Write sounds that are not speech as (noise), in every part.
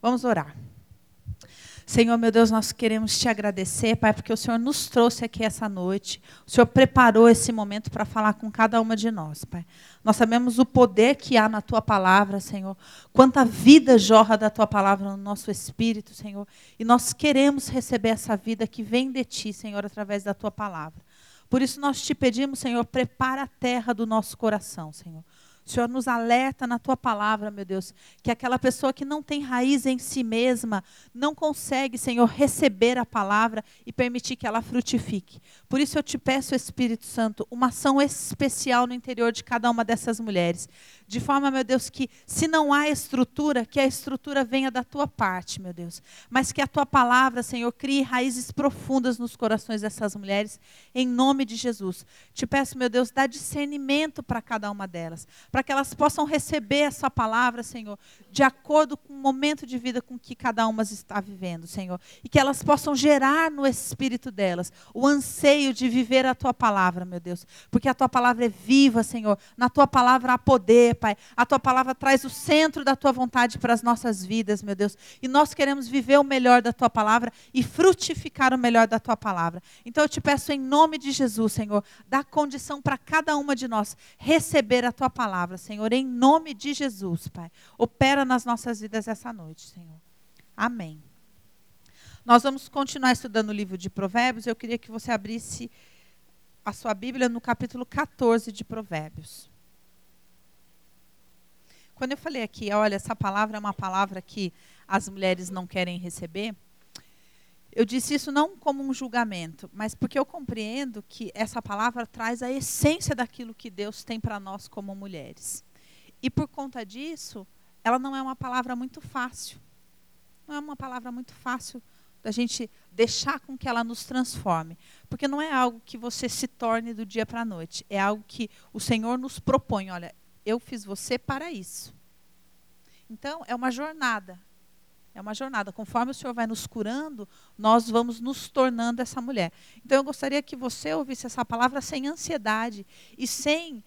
Vamos orar. Senhor, meu Deus, nós queremos te agradecer, Pai, porque o Senhor nos trouxe aqui essa noite. O Senhor preparou esse momento para falar com cada uma de nós, Pai. Nós sabemos o poder que há na tua palavra, Senhor. Quanta vida jorra da tua palavra no nosso espírito, Senhor. E nós queremos receber essa vida que vem de ti, Senhor, através da tua palavra. Por isso nós te pedimos, Senhor, prepara a terra do nosso coração, Senhor. O Senhor nos alerta na tua palavra, meu Deus, que aquela pessoa que não tem raiz em si mesma não consegue, Senhor, receber a palavra e permitir que ela frutifique. Por isso eu te peço, Espírito Santo, uma ação especial no interior de cada uma dessas mulheres. De forma, meu Deus, que se não há estrutura, que a estrutura venha da tua parte, meu Deus. Mas que a tua palavra, Senhor, crie raízes profundas nos corações dessas mulheres, em nome de Jesus. Te peço, meu Deus, dá discernimento para cada uma delas para que elas possam receber essa palavra, Senhor, de acordo com o momento de vida com que cada uma está vivendo, Senhor. E que elas possam gerar no espírito delas o anseio de viver a tua palavra, meu Deus. Porque a tua palavra é viva, Senhor. Na tua palavra há poder, Pai. A tua palavra traz o centro da tua vontade para as nossas vidas, meu Deus. E nós queremos viver o melhor da tua palavra e frutificar o melhor da tua palavra. Então eu te peço em nome de Jesus, Senhor, dá condição para cada uma de nós receber a tua palavra palavra, Senhor, em nome de Jesus, Pai. Opera nas nossas vidas essa noite, Senhor. Amém. Nós vamos continuar estudando o livro de Provérbios. Eu queria que você abrisse a sua Bíblia no capítulo 14 de Provérbios. Quando eu falei aqui, olha, essa palavra é uma palavra que as mulheres não querem receber, eu disse isso não como um julgamento, mas porque eu compreendo que essa palavra traz a essência daquilo que Deus tem para nós como mulheres. E por conta disso, ela não é uma palavra muito fácil. Não é uma palavra muito fácil da gente deixar com que ela nos transforme. Porque não é algo que você se torne do dia para a noite. É algo que o Senhor nos propõe. Olha, eu fiz você para isso. Então, é uma jornada. É uma jornada. Conforme o Senhor vai nos curando, nós vamos nos tornando essa mulher. Então eu gostaria que você ouvisse essa palavra sem ansiedade e sem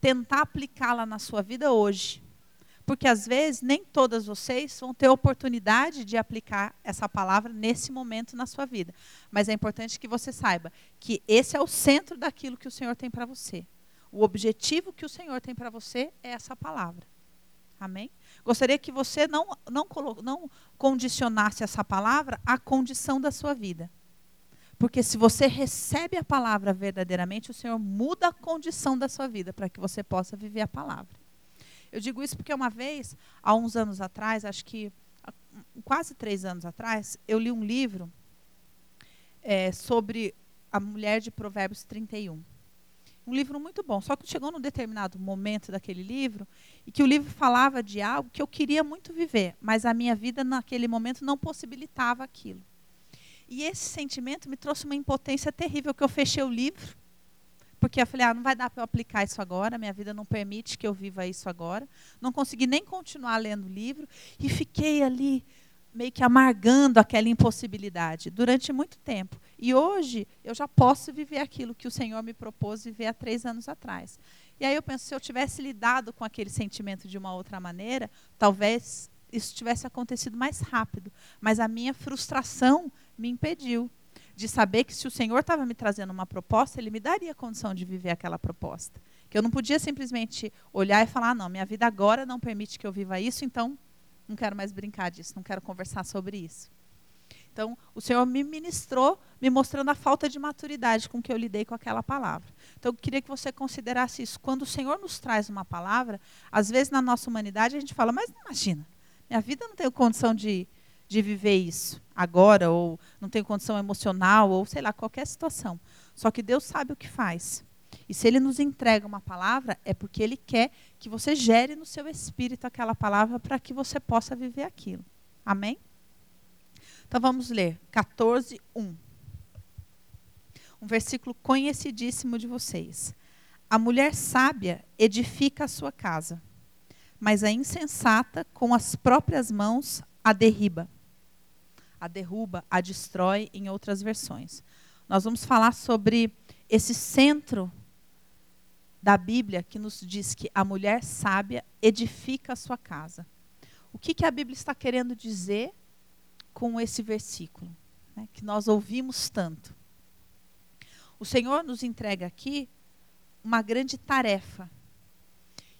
tentar aplicá-la na sua vida hoje. Porque às vezes nem todas vocês vão ter oportunidade de aplicar essa palavra nesse momento na sua vida. Mas é importante que você saiba que esse é o centro daquilo que o Senhor tem para você. O objetivo que o Senhor tem para você é essa palavra. Amém? Gostaria que você não, não, não condicionasse essa palavra à condição da sua vida. Porque se você recebe a palavra verdadeiramente, o Senhor muda a condição da sua vida para que você possa viver a palavra. Eu digo isso porque uma vez, há uns anos atrás, acho que quase três anos atrás, eu li um livro é, sobre a mulher de Provérbios 31 um livro muito bom. Só que chegou num determinado momento daquele livro e que o livro falava de algo que eu queria muito viver, mas a minha vida naquele momento não possibilitava aquilo. E esse sentimento me trouxe uma impotência terrível que eu fechei o livro, porque eu falei, ah, não vai dar para eu aplicar isso agora, minha vida não permite que eu viva isso agora. Não consegui nem continuar lendo o livro e fiquei ali meio que amargando aquela impossibilidade durante muito tempo. E hoje eu já posso viver aquilo que o Senhor me propôs viver há três anos atrás. E aí eu penso, se eu tivesse lidado com aquele sentimento de uma outra maneira, talvez isso tivesse acontecido mais rápido. Mas a minha frustração me impediu de saber que se o Senhor estava me trazendo uma proposta, Ele me daria condição de viver aquela proposta. Que eu não podia simplesmente olhar e falar, ah, não, minha vida agora não permite que eu viva isso, então não quero mais brincar disso, não quero conversar sobre isso. Então, o Senhor me ministrou, me mostrando a falta de maturidade com que eu lidei com aquela palavra. Então, eu queria que você considerasse isso. Quando o Senhor nos traz uma palavra, às vezes na nossa humanidade a gente fala, mas imagina, minha vida não tem condição de, de viver isso agora, ou não tenho condição emocional, ou sei lá, qualquer situação. Só que Deus sabe o que faz. E se ele nos entrega uma palavra, é porque ele quer que você gere no seu espírito aquela palavra para que você possa viver aquilo. Amém? Então vamos ler 14, 1. Um versículo conhecidíssimo de vocês. A mulher sábia edifica a sua casa, mas a insensata, com as próprias mãos, a derriba. A derruba, a destrói, em outras versões. Nós vamos falar sobre esse centro da Bíblia que nos diz que a mulher sábia edifica a sua casa. O que, que a Bíblia está querendo dizer com esse versículo, né, que nós ouvimos tanto? O Senhor nos entrega aqui uma grande tarefa,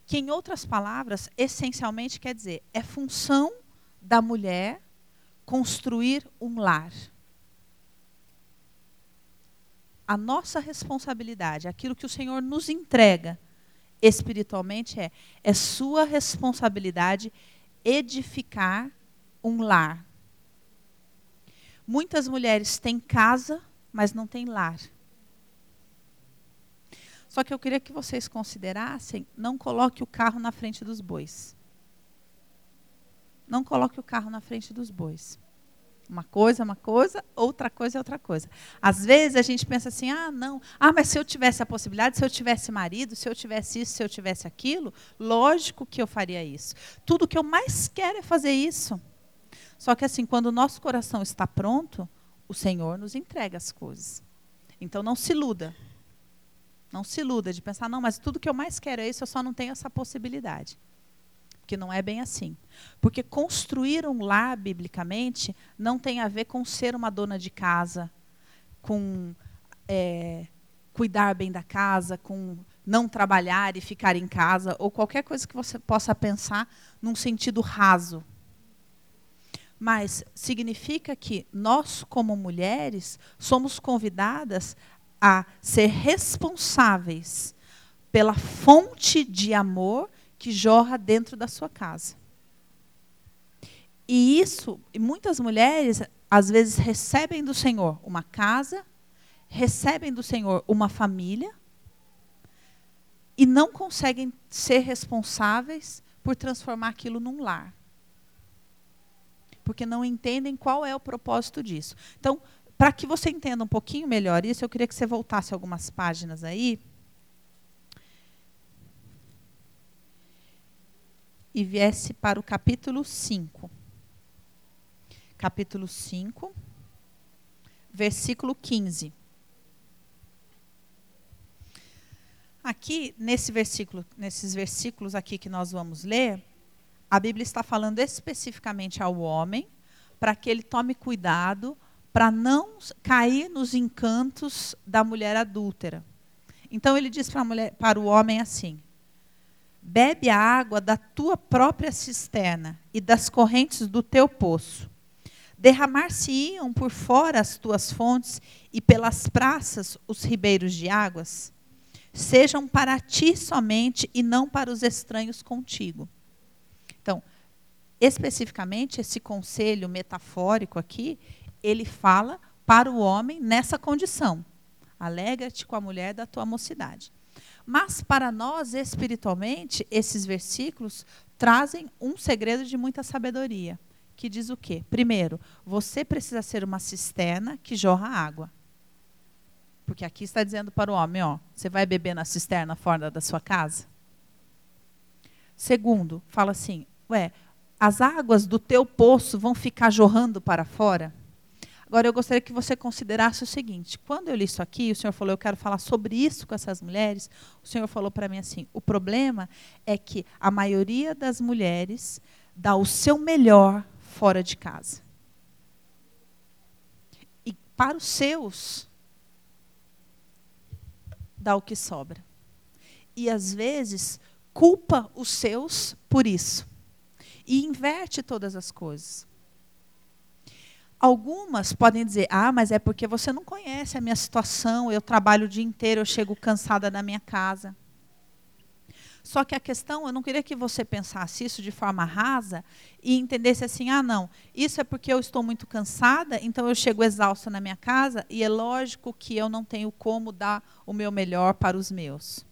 que, em outras palavras, essencialmente quer dizer, é função da mulher construir um lar. A nossa responsabilidade, aquilo que o Senhor nos entrega espiritualmente é, é sua responsabilidade edificar um lar. Muitas mulheres têm casa, mas não têm lar. Só que eu queria que vocês considerassem, não coloque o carro na frente dos bois. Não coloque o carro na frente dos bois. Uma coisa é uma coisa, outra coisa é outra coisa. Às vezes a gente pensa assim: ah, não, ah, mas se eu tivesse a possibilidade, se eu tivesse marido, se eu tivesse isso, se eu tivesse aquilo, lógico que eu faria isso. Tudo que eu mais quero é fazer isso. Só que assim, quando o nosso coração está pronto, o Senhor nos entrega as coisas. Então não se iluda. Não se iluda de pensar, não, mas tudo que eu mais quero é isso, eu só não tenho essa possibilidade. Porque não é bem assim. Porque construir um lar, biblicamente, não tem a ver com ser uma dona de casa, com é, cuidar bem da casa, com não trabalhar e ficar em casa, ou qualquer coisa que você possa pensar num sentido raso. Mas significa que nós, como mulheres, somos convidadas a ser responsáveis pela fonte de amor que jorra dentro da sua casa. E isso, muitas mulheres às vezes recebem do Senhor uma casa, recebem do Senhor uma família e não conseguem ser responsáveis por transformar aquilo num lar. Porque não entendem qual é o propósito disso. Então, para que você entenda um pouquinho melhor isso, eu queria que você voltasse algumas páginas aí. E viesse para o capítulo 5. Capítulo 5, versículo 15. Aqui, nesse versículo, nesses versículos aqui que nós vamos ler, a Bíblia está falando especificamente ao homem para que ele tome cuidado para não cair nos encantos da mulher adúltera. Então ele diz para, mulher, para o homem assim: Bebe a água da tua própria cisterna e das correntes do teu poço. Derramar-se-iam por fora as tuas fontes e pelas praças os ribeiros de águas? Sejam para ti somente e não para os estranhos contigo. Especificamente, esse conselho metafórico aqui, ele fala para o homem nessa condição. Alegra-te com a mulher da tua mocidade. Mas para nós, espiritualmente, esses versículos trazem um segredo de muita sabedoria, que diz o quê? Primeiro, você precisa ser uma cisterna que jorra água. Porque aqui está dizendo para o homem, ó, você vai beber na cisterna fora da sua casa? Segundo, fala assim, ué, as águas do teu poço vão ficar jorrando para fora? Agora, eu gostaria que você considerasse o seguinte: quando eu li isso aqui, o Senhor falou, eu quero falar sobre isso com essas mulheres. O Senhor falou para mim assim: o problema é que a maioria das mulheres dá o seu melhor fora de casa. E para os seus, dá o que sobra. E às vezes, culpa os seus por isso. E inverte todas as coisas. Algumas podem dizer: ah, mas é porque você não conhece a minha situação, eu trabalho o dia inteiro, eu chego cansada na minha casa. Só que a questão, eu não queria que você pensasse isso de forma rasa e entendesse assim: ah, não, isso é porque eu estou muito cansada, então eu chego exausta na minha casa e é lógico que eu não tenho como dar o meu melhor para os meus.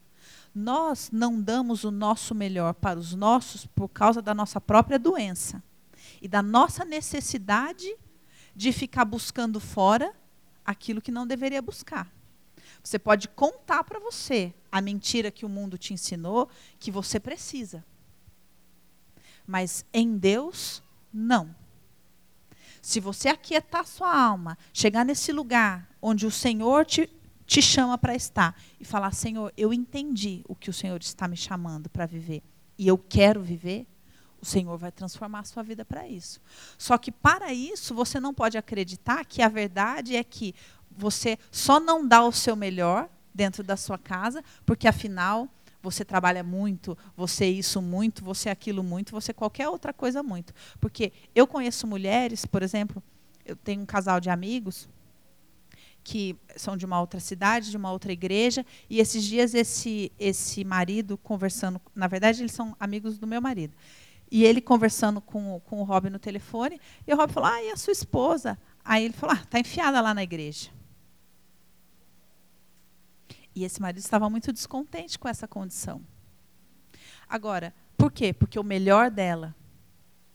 Nós não damos o nosso melhor para os nossos por causa da nossa própria doença e da nossa necessidade de ficar buscando fora aquilo que não deveria buscar. Você pode contar para você a mentira que o mundo te ensinou que você precisa. Mas em Deus, não. Se você aquietar sua alma, chegar nesse lugar onde o Senhor te, te chama para estar e falar: Senhor, eu entendi o que o Senhor está me chamando para viver e eu quero viver, o Senhor vai transformar a sua vida para isso. Só que para isso, você não pode acreditar que a verdade é que você só não dá o seu melhor dentro da sua casa, porque afinal você trabalha muito, você isso muito, você aquilo muito, você qualquer outra coisa muito. Porque eu conheço mulheres, por exemplo, eu tenho um casal de amigos que são de uma outra cidade, de uma outra igreja, e esses dias esse esse marido conversando, na verdade eles são amigos do meu marido. E ele conversando com, com o Rob no telefone, e o Rob falou: "Ah, e a sua esposa?" Aí ele falou: "Ah, tá enfiada lá na igreja." E esse marido estava muito descontente com essa condição. Agora, por quê? Porque o melhor dela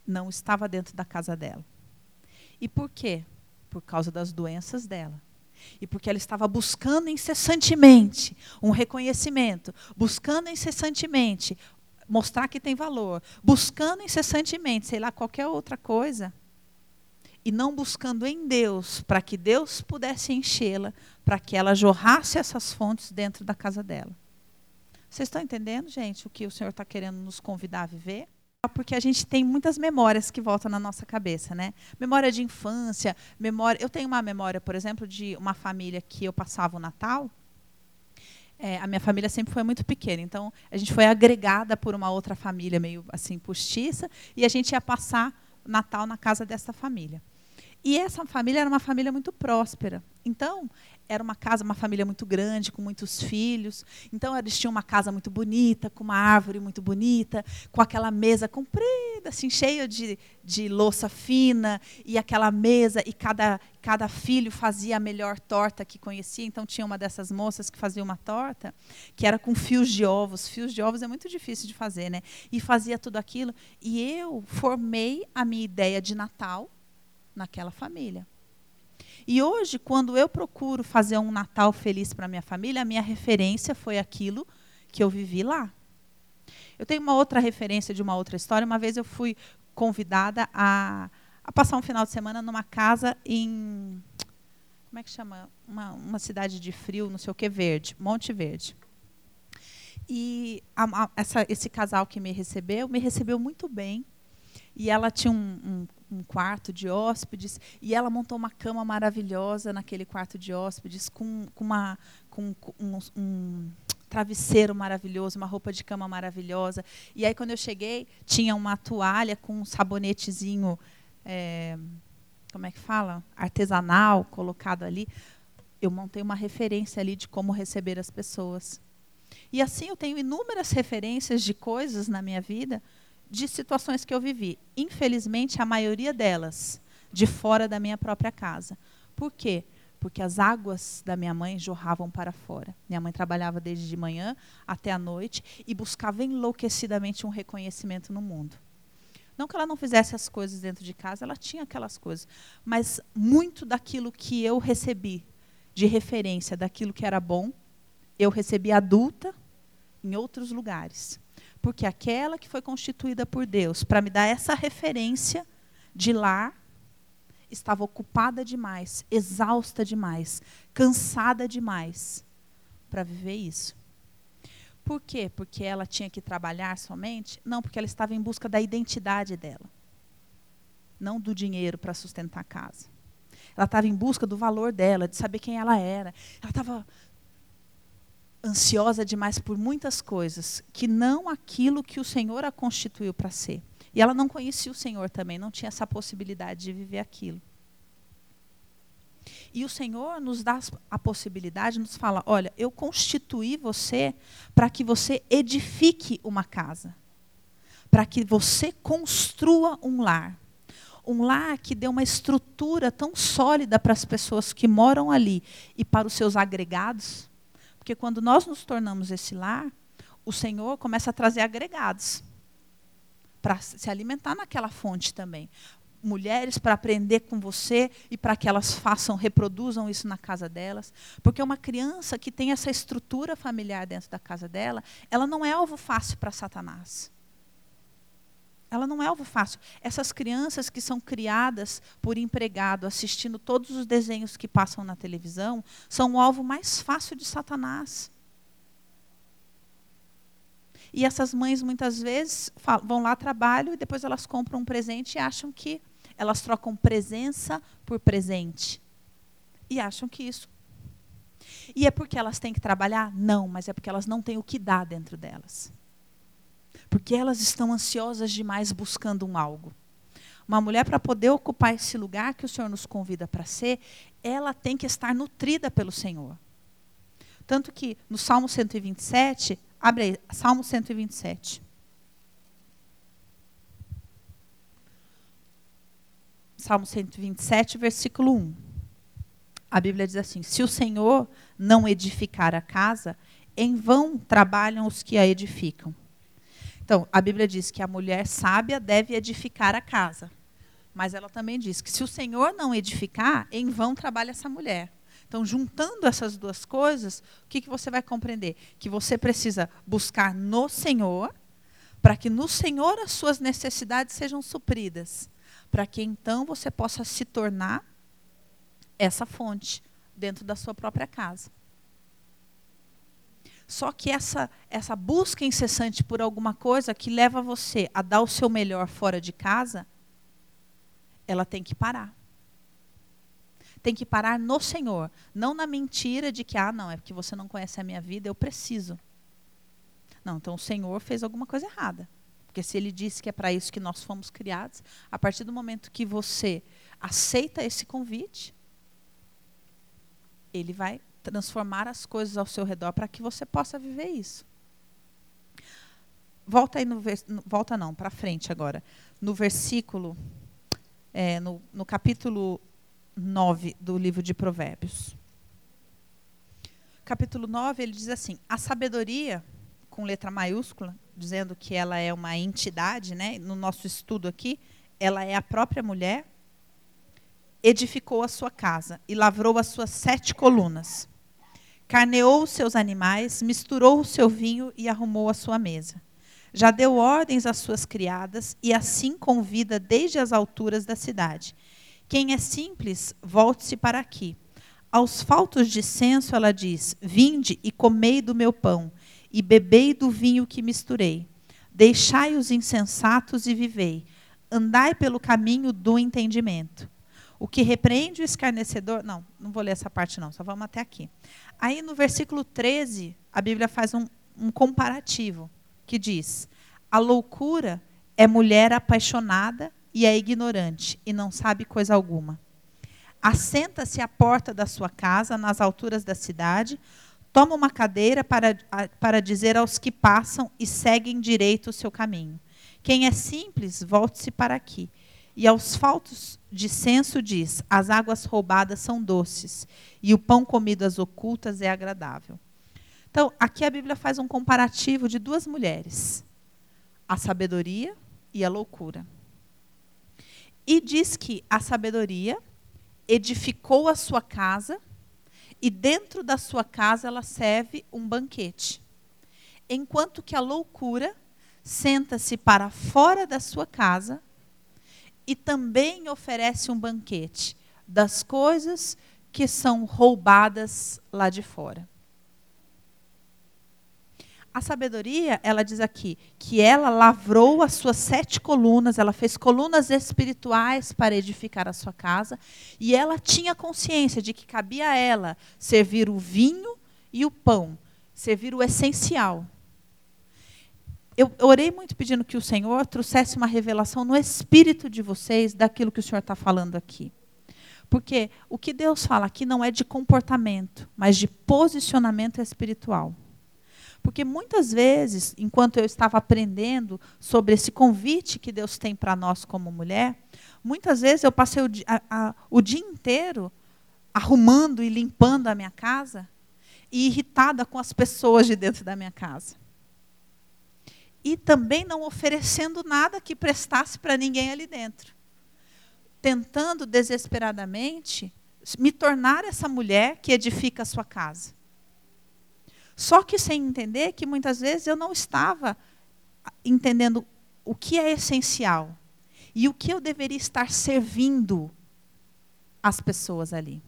não estava dentro da casa dela. E por quê? Por causa das doenças dela. E porque ela estava buscando incessantemente um reconhecimento, buscando incessantemente mostrar que tem valor, buscando incessantemente, sei lá, qualquer outra coisa, e não buscando em Deus, para que Deus pudesse enchê-la, para que ela jorrasse essas fontes dentro da casa dela. Vocês estão entendendo, gente, o que o Senhor está querendo nos convidar a viver? Porque a gente tem muitas memórias que voltam na nossa cabeça, né? Memória de infância, memória. Eu tenho uma memória, por exemplo, de uma família que eu passava o Natal. É, a minha família sempre foi muito pequena, então a gente foi agregada por uma outra família meio assim postiça e a gente ia passar Natal na casa dessa família. E essa família era uma família muito próspera. Então, era uma casa, uma família muito grande, com muitos filhos. Então, eles tinham uma casa muito bonita, com uma árvore muito bonita, com aquela mesa comprida, assim, cheia de, de louça fina, e aquela mesa, e cada, cada filho fazia a melhor torta que conhecia. Então, tinha uma dessas moças que fazia uma torta, que era com fios de ovos. Fios de ovos é muito difícil de fazer, né? E fazia tudo aquilo. E eu formei a minha ideia de Natal naquela família. E hoje, quando eu procuro fazer um Natal feliz para minha família, a minha referência foi aquilo que eu vivi lá. Eu tenho uma outra referência de uma outra história. Uma vez eu fui convidada a, a passar um final de semana numa casa em como é que chama? Uma, uma cidade de frio, não sei o que, verde, Monte Verde. E a, a, essa, esse casal que me recebeu, me recebeu muito bem. E ela tinha um, um um quarto de hóspedes e ela montou uma cama maravilhosa naquele quarto de hóspedes com, com, uma, com um, um travesseiro maravilhoso, uma roupa de cama maravilhosa. E aí, quando eu cheguei, tinha uma toalha com um sabonetezinho, é, como é que fala? Artesanal, colocado ali. Eu montei uma referência ali de como receber as pessoas. E assim eu tenho inúmeras referências de coisas na minha vida de situações que eu vivi. Infelizmente, a maioria delas de fora da minha própria casa. Por quê? Porque as águas da minha mãe jorravam para fora. Minha mãe trabalhava desde de manhã até a noite e buscava enlouquecidamente um reconhecimento no mundo. Não que ela não fizesse as coisas dentro de casa, ela tinha aquelas coisas. Mas muito daquilo que eu recebi de referência daquilo que era bom, eu recebi adulta em outros lugares. Porque aquela que foi constituída por Deus para me dar essa referência de lar estava ocupada demais, exausta demais, cansada demais para viver isso. Por quê? Porque ela tinha que trabalhar somente? Não, porque ela estava em busca da identidade dela, não do dinheiro para sustentar a casa. Ela estava em busca do valor dela, de saber quem ela era. Ela estava ansiosa demais por muitas coisas, que não aquilo que o Senhor a constituiu para ser. E ela não conhecia o Senhor também, não tinha essa possibilidade de viver aquilo. E o Senhor nos dá a possibilidade, nos fala: olha, eu constituí você para que você edifique uma casa, para que você construa um lar. Um lar que dê uma estrutura tão sólida para as pessoas que moram ali e para os seus agregados, porque quando nós nos tornamos esse lar, o Senhor começa a trazer agregados para se alimentar naquela fonte também. Mulheres para aprender com você e para que elas façam, reproduzam isso na casa delas. Porque uma criança que tem essa estrutura familiar dentro da casa dela, ela não é alvo fácil para Satanás. Ela não é alvo fácil. Essas crianças que são criadas por empregado, assistindo todos os desenhos que passam na televisão, são o alvo mais fácil de Satanás. E essas mães muitas vezes vão lá trabalham e depois elas compram um presente e acham que elas trocam presença por presente. E acham que isso. E é porque elas têm que trabalhar? Não, mas é porque elas não têm o que dar dentro delas. Porque elas estão ansiosas demais buscando um algo. Uma mulher, para poder ocupar esse lugar que o Senhor nos convida para ser, ela tem que estar nutrida pelo Senhor. Tanto que no Salmo 127, abre aí, Salmo 127. Salmo 127, versículo 1. A Bíblia diz assim: Se o Senhor não edificar a casa, em vão trabalham os que a edificam. Então, a Bíblia diz que a mulher sábia deve edificar a casa. Mas ela também diz que se o Senhor não edificar, em vão trabalha essa mulher. Então, juntando essas duas coisas, o que, que você vai compreender? Que você precisa buscar no Senhor, para que no Senhor as suas necessidades sejam supridas. Para que então você possa se tornar essa fonte dentro da sua própria casa. Só que essa, essa busca incessante por alguma coisa que leva você a dar o seu melhor fora de casa, ela tem que parar. Tem que parar no Senhor, não na mentira de que, ah, não, é porque você não conhece a minha vida, eu preciso. Não, então o Senhor fez alguma coisa errada. Porque se ele disse que é para isso que nós fomos criados, a partir do momento que você aceita esse convite, ele vai transformar as coisas ao seu redor para que você possa viver isso. Volta aí no volta não, para frente agora. No versículo é, no, no capítulo 9 do livro de Provérbios. Capítulo 9, ele diz assim: A sabedoria, com letra maiúscula, dizendo que ela é uma entidade, né? no nosso estudo aqui, ela é a própria mulher, edificou a sua casa e lavrou as suas sete colunas. Carneou os seus animais, misturou o seu vinho e arrumou a sua mesa. Já deu ordens às suas criadas e assim convida desde as alturas da cidade. Quem é simples, volte-se para aqui. Aos faltos de senso, ela diz: Vinde e comei do meu pão, e bebei do vinho que misturei. Deixai os insensatos e vivei. Andai pelo caminho do entendimento. O que repreende o escarnecedor. Não, não vou ler essa parte, não, só vamos até aqui. Aí no versículo 13, a Bíblia faz um, um comparativo que diz: A loucura é mulher apaixonada e é ignorante e não sabe coisa alguma. Assenta-se à porta da sua casa, nas alturas da cidade, toma uma cadeira para, para dizer aos que passam e seguem direito o seu caminho. Quem é simples, volte-se para aqui. E aos faltos de senso diz: As águas roubadas são doces, e o pão comido às ocultas é agradável. Então, aqui a Bíblia faz um comparativo de duas mulheres: a sabedoria e a loucura. E diz que a sabedoria edificou a sua casa e dentro da sua casa ela serve um banquete. Enquanto que a loucura senta-se para fora da sua casa e também oferece um banquete das coisas que são roubadas lá de fora. A sabedoria, ela diz aqui, que ela lavrou as suas sete colunas, ela fez colunas espirituais para edificar a sua casa, e ela tinha consciência de que cabia a ela servir o vinho e o pão, servir o essencial. Eu orei muito pedindo que o Senhor trouxesse uma revelação no espírito de vocês daquilo que o Senhor está falando aqui. Porque o que Deus fala aqui não é de comportamento, mas de posicionamento espiritual. Porque muitas vezes, enquanto eu estava aprendendo sobre esse convite que Deus tem para nós como mulher, muitas vezes eu passei o dia, a, a, o dia inteiro arrumando e limpando a minha casa e irritada com as pessoas de dentro da minha casa. E também não oferecendo nada que prestasse para ninguém ali dentro. Tentando desesperadamente me tornar essa mulher que edifica a sua casa. Só que sem entender que muitas vezes eu não estava entendendo o que é essencial e o que eu deveria estar servindo as pessoas ali.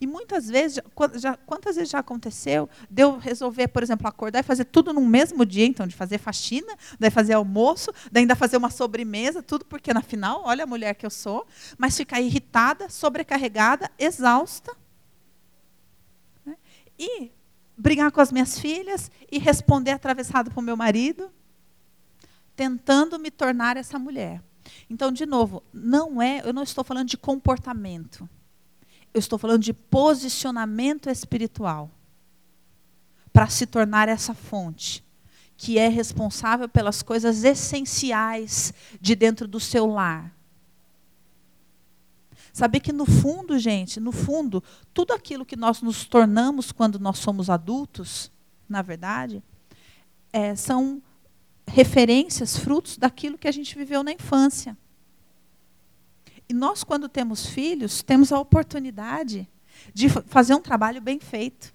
E muitas vezes, já, quantas vezes já aconteceu de eu resolver, por exemplo, acordar e fazer tudo no mesmo dia, então, de fazer faxina, daí fazer almoço, daí ainda fazer uma sobremesa, tudo porque, na final, olha a mulher que eu sou, mas ficar irritada, sobrecarregada, exausta. Né? E brigar com as minhas filhas e responder atravessado para o meu marido, tentando me tornar essa mulher. Então, de novo, não é, eu não estou falando de comportamento. Eu estou falando de posicionamento espiritual para se tornar essa fonte que é responsável pelas coisas essenciais de dentro do seu lar. Saber que no fundo, gente, no fundo, tudo aquilo que nós nos tornamos quando nós somos adultos, na verdade, é, são referências, frutos daquilo que a gente viveu na infância. E nós, quando temos filhos, temos a oportunidade de fazer um trabalho bem feito.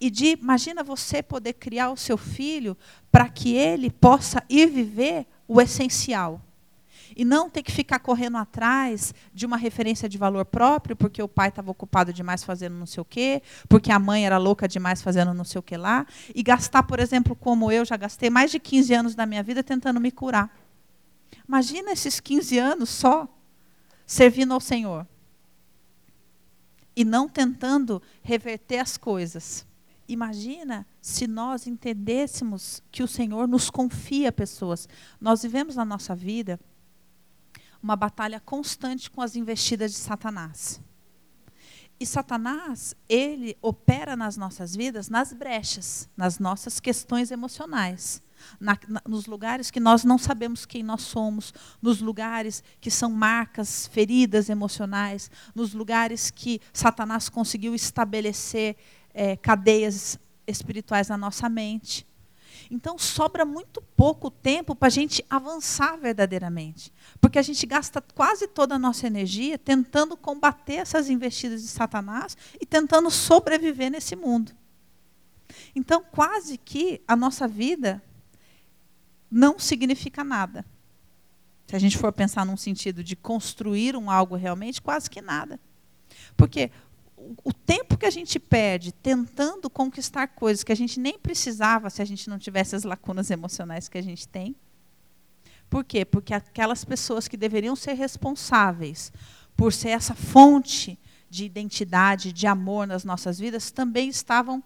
E de, imagina você poder criar o seu filho para que ele possa ir viver o essencial. E não ter que ficar correndo atrás de uma referência de valor próprio, porque o pai estava ocupado demais fazendo não sei o quê, porque a mãe era louca demais fazendo não sei o que lá. E gastar, por exemplo, como eu já gastei mais de 15 anos da minha vida tentando me curar. Imagina esses 15 anos só servindo ao Senhor. E não tentando reverter as coisas. Imagina se nós entendêssemos que o Senhor nos confia pessoas. Nós vivemos na nossa vida uma batalha constante com as investidas de Satanás. E Satanás, ele opera nas nossas vidas nas brechas, nas nossas questões emocionais na, na, nos lugares que nós não sabemos quem nós somos, nos lugares que são marcas, feridas emocionais, nos lugares que Satanás conseguiu estabelecer é, cadeias espirituais na nossa mente. Então sobra muito pouco tempo para a gente avançar verdadeiramente. Porque a gente gasta quase toda a nossa energia tentando combater essas investidas de Satanás e tentando sobreviver nesse mundo. Então, quase que a nossa vida não significa nada. Se a gente for pensar num sentido de construir um algo realmente, quase que nada. Porque o tempo que a gente perde tentando conquistar coisas que a gente nem precisava se a gente não tivesse as lacunas emocionais que a gente tem. Por quê? Porque aquelas pessoas que deveriam ser responsáveis por ser essa fonte de identidade, de amor nas nossas vidas, também estavam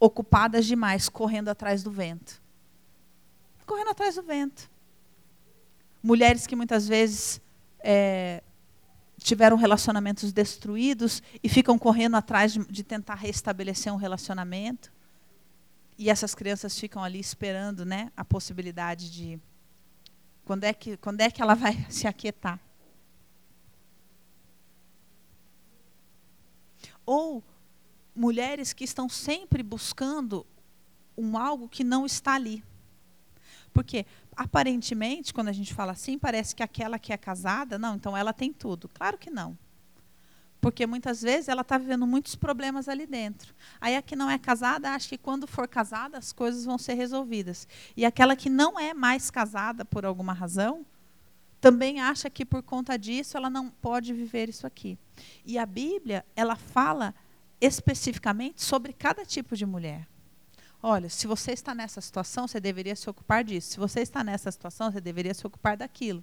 ocupadas demais, correndo atrás do vento correndo atrás do vento. Mulheres que muitas vezes é, tiveram relacionamentos destruídos e ficam correndo atrás de, de tentar restabelecer um relacionamento. E essas crianças ficam ali esperando né, a possibilidade de quando é que, quando é que ela vai (laughs) se aquietar. Ou mulheres que estão sempre buscando um algo que não está ali. Porque, aparentemente, quando a gente fala assim, parece que aquela que é casada, não, então ela tem tudo. Claro que não. Porque muitas vezes ela está vivendo muitos problemas ali dentro. Aí a que não é casada acha que quando for casada as coisas vão ser resolvidas. E aquela que não é mais casada por alguma razão, também acha que por conta disso ela não pode viver isso aqui. E a Bíblia, ela fala especificamente sobre cada tipo de mulher. Olha, se você está nessa situação, você deveria se ocupar disso. Se você está nessa situação, você deveria se ocupar daquilo.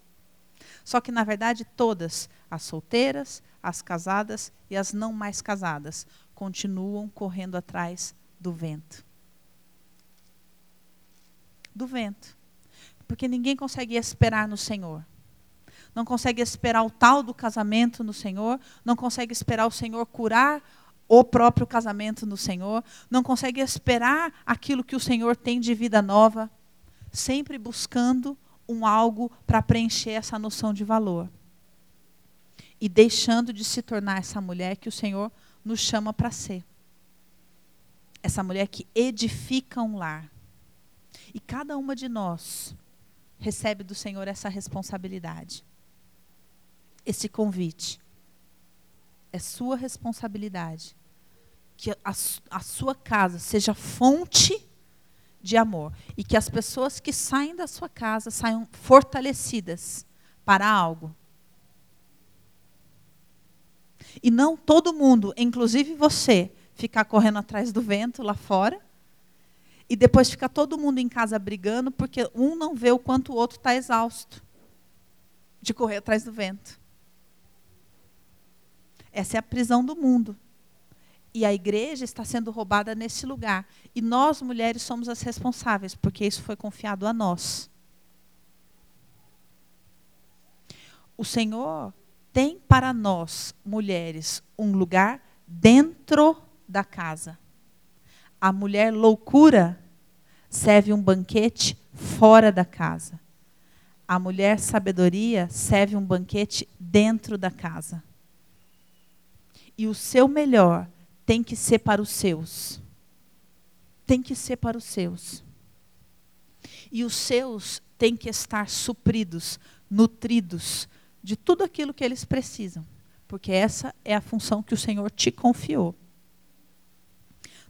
Só que, na verdade, todas, as solteiras, as casadas e as não mais casadas, continuam correndo atrás do vento. Do vento. Porque ninguém consegue esperar no Senhor. Não consegue esperar o tal do casamento no Senhor, não consegue esperar o Senhor curar o próprio casamento no Senhor, não consegue esperar aquilo que o Senhor tem de vida nova, sempre buscando um algo para preencher essa noção de valor. E deixando de se tornar essa mulher que o Senhor nos chama para ser. Essa mulher que edifica um lar. E cada uma de nós recebe do Senhor essa responsabilidade. Esse convite. É sua responsabilidade que a, a sua casa seja fonte de amor e que as pessoas que saem da sua casa saiam fortalecidas para algo. E não todo mundo, inclusive você, ficar correndo atrás do vento lá fora. E depois ficar todo mundo em casa brigando porque um não vê o quanto o outro está exausto de correr atrás do vento. Essa é a prisão do mundo. E a igreja está sendo roubada nesse lugar. E nós, mulheres, somos as responsáveis, porque isso foi confiado a nós. O Senhor tem para nós, mulheres, um lugar dentro da casa. A mulher loucura serve um banquete fora da casa. A mulher sabedoria serve um banquete dentro da casa. E o seu melhor tem que ser para os seus. Tem que ser para os seus. E os seus têm que estar supridos, nutridos de tudo aquilo que eles precisam. Porque essa é a função que o Senhor te confiou.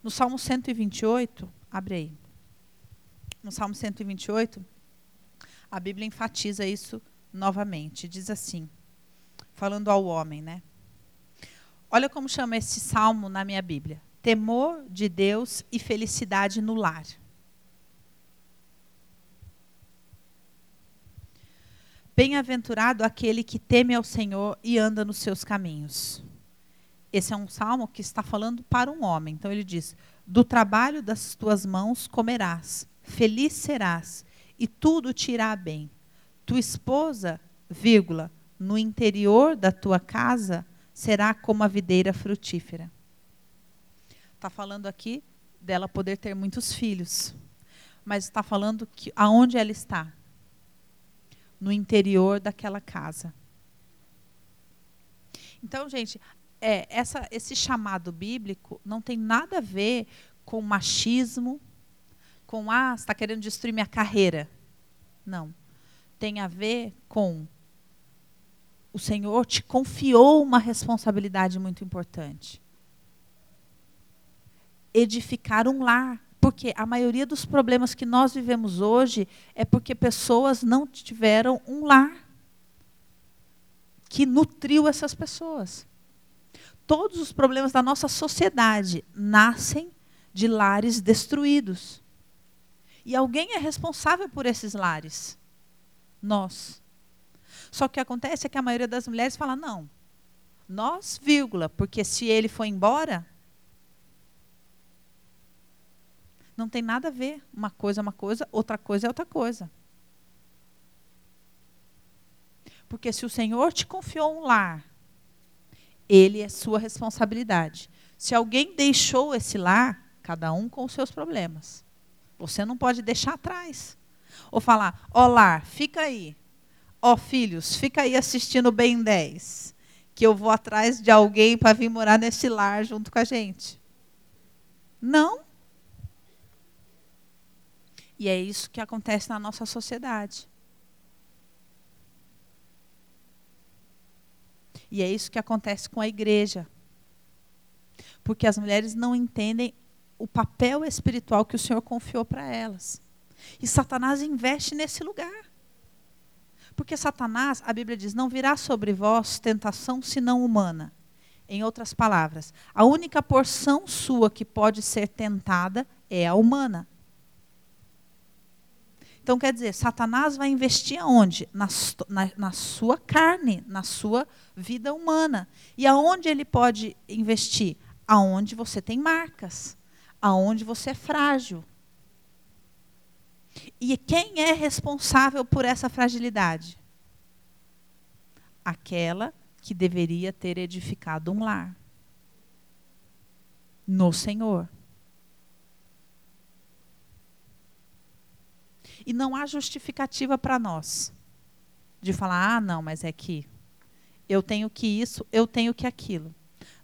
No Salmo 128, abre aí. No Salmo 128, a Bíblia enfatiza isso novamente. Diz assim, falando ao homem, né? Olha como chama esse salmo na minha Bíblia: temor de Deus e felicidade no lar. Bem-aventurado aquele que teme ao Senhor e anda nos seus caminhos. Esse é um salmo que está falando para um homem. Então ele diz: Do trabalho das tuas mãos comerás, feliz serás, e tudo te irá bem. Tua esposa, vírgula, no interior da tua casa será como a videira frutífera. Está falando aqui dela poder ter muitos filhos. Mas está falando que aonde ela está? No interior daquela casa. Então, gente, é, essa, esse chamado bíblico não tem nada a ver com machismo, com ah, está querendo destruir minha carreira. Não. Tem a ver com o Senhor te confiou uma responsabilidade muito importante. Edificar um lar. Porque a maioria dos problemas que nós vivemos hoje é porque pessoas não tiveram um lar que nutriu essas pessoas. Todos os problemas da nossa sociedade nascem de lares destruídos. E alguém é responsável por esses lares. Nós. Só que o que acontece é que a maioria das mulheres fala, não, nós, vírgula, porque se ele for embora, não tem nada a ver. Uma coisa é uma coisa, outra coisa é outra coisa. Porque se o Senhor te confiou um lar, ele é sua responsabilidade. Se alguém deixou esse lar, cada um com os seus problemas. Você não pode deixar atrás. Ou falar, ó lar, fica aí. Ó oh, filhos, fica aí assistindo bem 10, que eu vou atrás de alguém para vir morar nesse lar junto com a gente. Não. E é isso que acontece na nossa sociedade. E é isso que acontece com a igreja. Porque as mulheres não entendem o papel espiritual que o Senhor confiou para elas. E Satanás investe nesse lugar. Porque Satanás, a Bíblia diz, não virá sobre vós tentação senão humana. Em outras palavras, a única porção sua que pode ser tentada é a humana. Então, quer dizer, Satanás vai investir aonde? Na, na, na, sua carne, na sua vida humana. E aonde ele pode investir? Aonde você tem marcas, aonde você é frágil, e quem é responsável por essa fragilidade? Aquela que deveria ter edificado um lar. No Senhor. E não há justificativa para nós de falar: ah, não, mas é que eu tenho que isso, eu tenho que aquilo.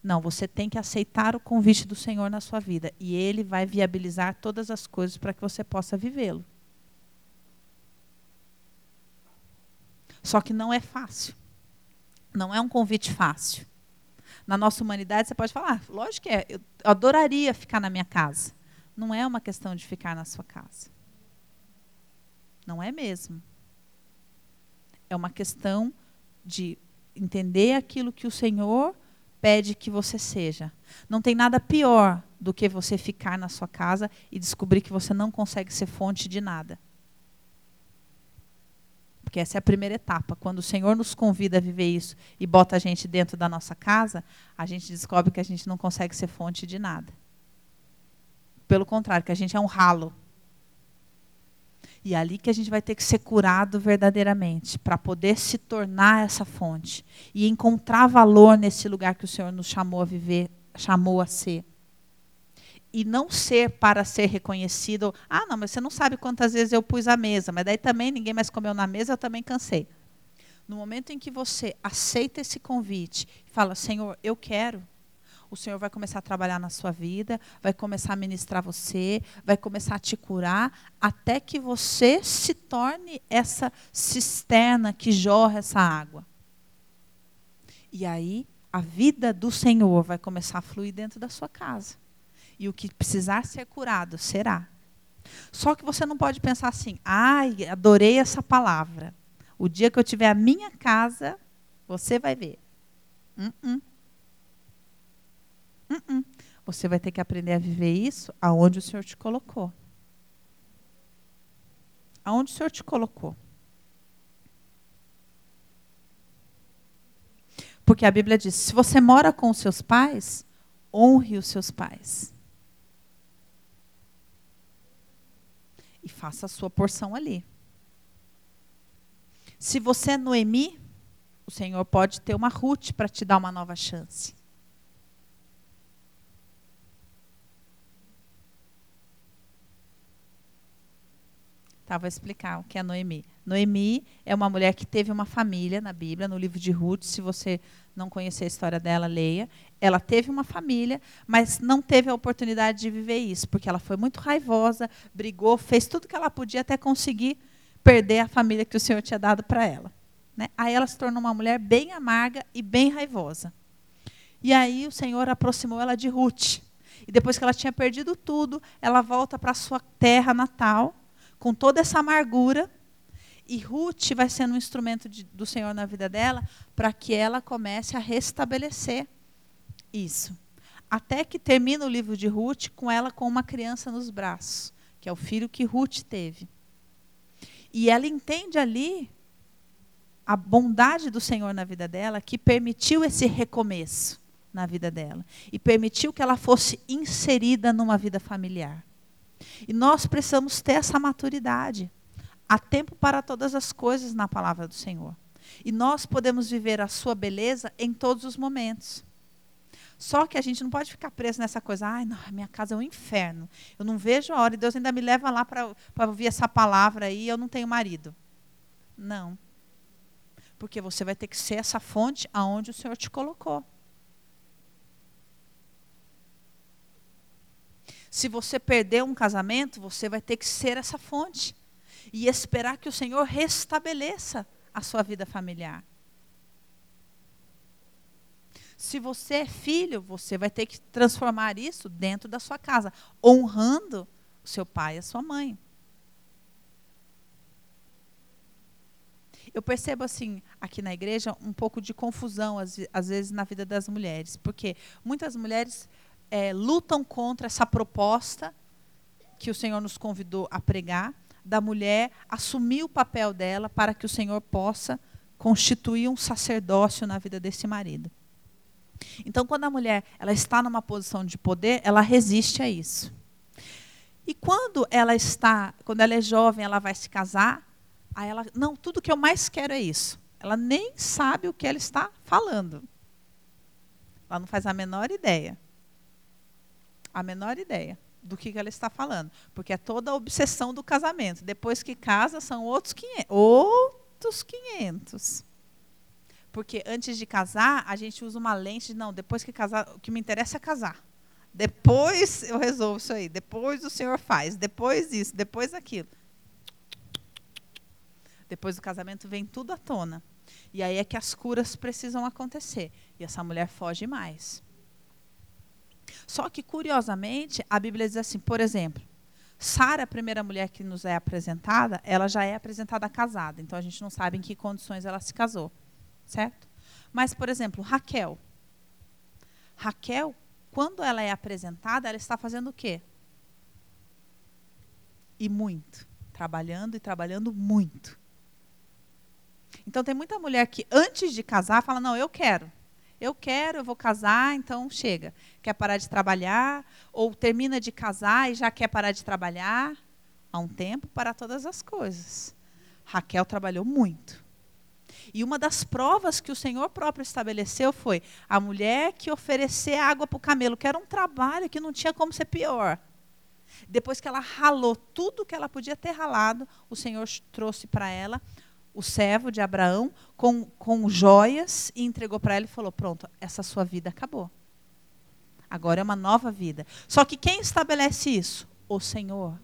Não, você tem que aceitar o convite do Senhor na sua vida e Ele vai viabilizar todas as coisas para que você possa vivê-lo. Só que não é fácil. Não é um convite fácil. Na nossa humanidade, você pode falar, ah, lógico que é, eu adoraria ficar na minha casa. Não é uma questão de ficar na sua casa. Não é mesmo. É uma questão de entender aquilo que o Senhor pede que você seja. Não tem nada pior do que você ficar na sua casa e descobrir que você não consegue ser fonte de nada. Porque essa é a primeira etapa. Quando o Senhor nos convida a viver isso e bota a gente dentro da nossa casa, a gente descobre que a gente não consegue ser fonte de nada. Pelo contrário, que a gente é um ralo. E é ali que a gente vai ter que ser curado verdadeiramente, para poder se tornar essa fonte e encontrar valor nesse lugar que o Senhor nos chamou a viver, chamou a ser. E não ser para ser reconhecido. Ah, não, mas você não sabe quantas vezes eu pus a mesa, mas daí também ninguém mais comeu na mesa, eu também cansei. No momento em que você aceita esse convite fala, Senhor, eu quero, o Senhor vai começar a trabalhar na sua vida, vai começar a ministrar você, vai começar a te curar, até que você se torne essa cisterna que jorra essa água. E aí, a vida do Senhor vai começar a fluir dentro da sua casa. E o que precisar ser curado será. Só que você não pode pensar assim, ai, adorei essa palavra. O dia que eu tiver a minha casa, você vai ver. Uh -uh. Uh. Você vai ter que aprender a viver isso aonde o Senhor te colocou. Aonde o Senhor te colocou. Porque a Bíblia diz: se você mora com os seus pais, honre os seus pais. E faça a sua porção ali. Se você é Noemi, o Senhor pode ter uma Ruth para te dar uma nova chance. Tá, vou explicar o que é Noemi. Noemi é uma mulher que teve uma família na Bíblia, no livro de Ruth. Se você não conhecer a história dela, leia. Ela teve uma família, mas não teve a oportunidade de viver isso, porque ela foi muito raivosa, brigou, fez tudo que ela podia até conseguir perder a família que o Senhor tinha dado para ela. Né? Aí ela se tornou uma mulher bem amarga e bem raivosa. E aí o Senhor aproximou ela de Ruth. E depois que ela tinha perdido tudo, ela volta para sua terra natal com toda essa amargura. E Ruth vai sendo um instrumento de, do Senhor na vida dela para que ela comece a restabelecer isso. Até que termina o livro de Ruth com ela com uma criança nos braços, que é o filho que Ruth teve. E ela entende ali a bondade do Senhor na vida dela, que permitiu esse recomeço na vida dela e permitiu que ela fosse inserida numa vida familiar. E nós precisamos ter essa maturidade. Há tempo para todas as coisas na palavra do Senhor. E nós podemos viver a sua beleza em todos os momentos. Só que a gente não pode ficar preso nessa coisa, ai, não, minha casa é um inferno. Eu não vejo a hora e Deus ainda me leva lá para ouvir essa palavra aí, eu não tenho marido. Não. Porque você vai ter que ser essa fonte aonde o Senhor te colocou. Se você perder um casamento, você vai ter que ser essa fonte e esperar que o Senhor restabeleça a sua vida familiar. Se você é filho, você vai ter que transformar isso dentro da sua casa, honrando o seu pai e a sua mãe. Eu percebo assim, aqui na igreja, um pouco de confusão, às, às vezes, na vida das mulheres. Porque muitas mulheres é, lutam contra essa proposta que o Senhor nos convidou a pregar, da mulher assumir o papel dela para que o Senhor possa constituir um sacerdócio na vida desse marido. Então, quando a mulher ela está numa posição de poder, ela resiste a isso. E quando ela está, quando ela é jovem, ela vai se casar, aí ela, não, tudo que eu mais quero é isso. Ela nem sabe o que ela está falando. Ela não faz a menor ideia a menor ideia do que, ela está falando. Porque é toda a obsessão do casamento. Depois que casa, são outros 500. Outros 500. Porque antes de casar, a gente usa uma lente de, não, depois que casar, o que me interessa é casar. Depois eu resolvo isso aí. Depois o senhor faz. Depois isso, depois aquilo. Depois do casamento vem tudo à tona. E aí é que as curas precisam acontecer. E essa mulher foge mais. Só que, curiosamente, a Bíblia diz assim, por exemplo, Sara, a primeira mulher que nos é apresentada, ela já é apresentada casada. Então a gente não sabe em que condições ela se casou, certo? Mas, por exemplo, Raquel. Raquel, quando ela é apresentada, ela está fazendo o quê? E muito. Trabalhando e trabalhando muito. Então tem muita mulher que antes de casar fala: "Não, eu quero. Eu quero, eu vou casar, então chega. Quer parar de trabalhar ou termina de casar e já quer parar de trabalhar? Há um tempo para todas as coisas. Raquel trabalhou muito. E uma das provas que o Senhor próprio estabeleceu foi a mulher que oferecer água para o camelo, que era um trabalho que não tinha como ser pior. Depois que ela ralou tudo que ela podia ter ralado, o Senhor trouxe para ela o servo de Abraão com, com joias e entregou para ela e falou: Pronto, essa sua vida acabou. Agora é uma nova vida. Só que quem estabelece isso? O Senhor.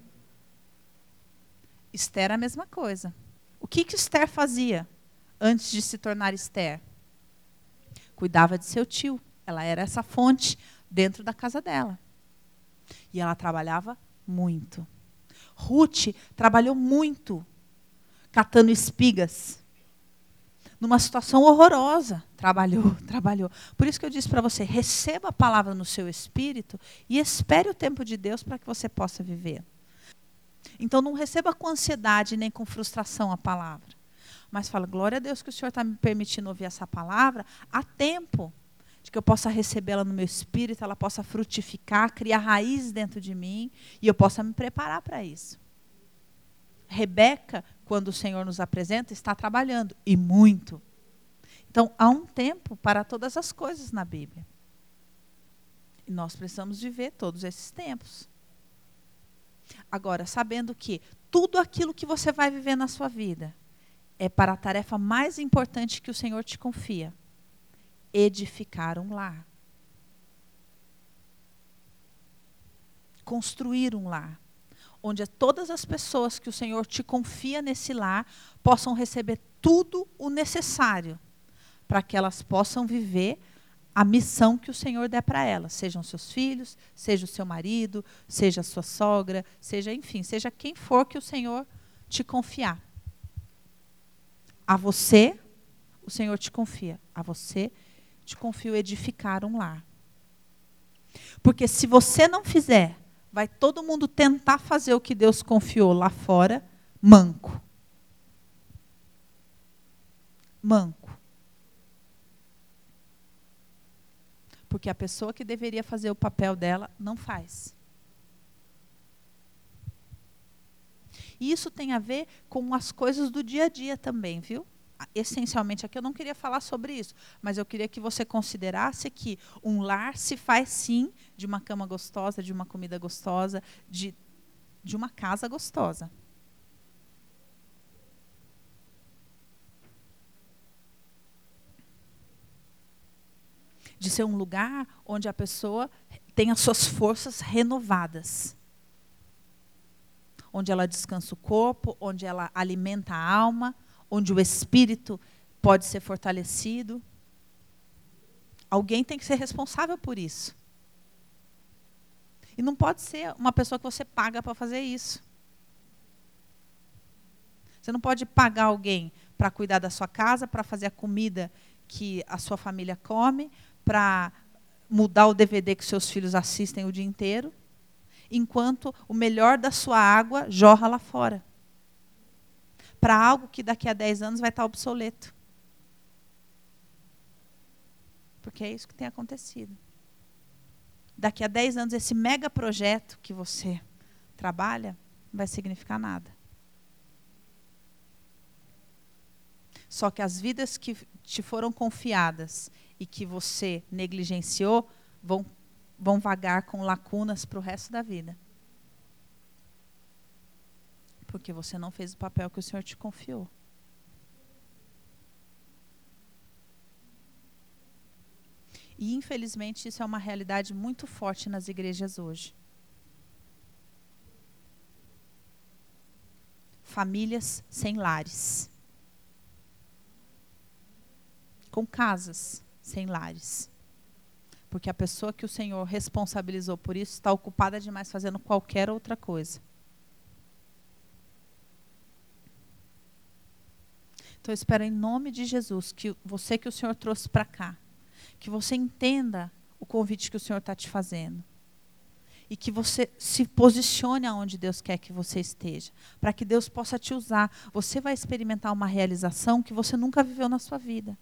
Esther a mesma coisa. O que, que Esther fazia antes de se tornar Esther? Cuidava de seu tio. Ela era essa fonte dentro da casa dela. E ela trabalhava muito. Ruth trabalhou muito catando espigas. Numa situação horrorosa. Trabalhou, (laughs) trabalhou. Por isso que eu disse para você: receba a palavra no seu espírito e espere o tempo de Deus para que você possa viver. Então não receba com ansiedade nem com frustração a palavra. Mas fala, glória a Deus que o Senhor está me permitindo ouvir essa palavra a tempo de que eu possa recebê-la no meu espírito, ela possa frutificar, criar raízes dentro de mim e eu possa me preparar para isso. Rebeca quando o Senhor nos apresenta, está trabalhando, e muito. Então, há um tempo para todas as coisas na Bíblia. E nós precisamos viver todos esses tempos. Agora, sabendo que tudo aquilo que você vai viver na sua vida é para a tarefa mais importante que o Senhor te confia: edificar um lar. Construir um lar onde todas as pessoas que o Senhor te confia nesse lar possam receber tudo o necessário para que elas possam viver a missão que o Senhor der para elas, sejam seus filhos, seja o seu marido, seja a sua sogra, seja, enfim, seja quem for que o Senhor te confiar. A você, o Senhor te confia. A você, te confio edificar um lar. Porque se você não fizer vai todo mundo tentar fazer o que Deus confiou lá fora, manco. Manco. Porque a pessoa que deveria fazer o papel dela não faz. E isso tem a ver com as coisas do dia a dia também, viu? Essencialmente aqui eu não queria falar sobre isso, mas eu queria que você considerasse que um lar se faz sim de uma cama gostosa, de uma comida gostosa, de, de uma casa gostosa. De ser um lugar onde a pessoa tem as suas forças renovadas. Onde ela descansa o corpo, onde ela alimenta a alma, onde o espírito pode ser fortalecido. Alguém tem que ser responsável por isso. E não pode ser uma pessoa que você paga para fazer isso. Você não pode pagar alguém para cuidar da sua casa, para fazer a comida que a sua família come, para mudar o DVD que seus filhos assistem o dia inteiro, enquanto o melhor da sua água jorra lá fora para algo que daqui a 10 anos vai estar obsoleto. Porque é isso que tem acontecido. Daqui a 10 anos, esse mega projeto que você trabalha não vai significar nada. Só que as vidas que te foram confiadas e que você negligenciou vão, vão vagar com lacunas para o resto da vida porque você não fez o papel que o Senhor te confiou. E, infelizmente, isso é uma realidade muito forte nas igrejas hoje. Famílias sem lares. Com casas sem lares. Porque a pessoa que o Senhor responsabilizou por isso está ocupada demais fazendo qualquer outra coisa. Então espero em nome de Jesus que você que o Senhor trouxe para cá, que você entenda o convite que o Senhor está te fazendo. E que você se posicione aonde Deus quer que você esteja, para que Deus possa te usar. Você vai experimentar uma realização que você nunca viveu na sua vida.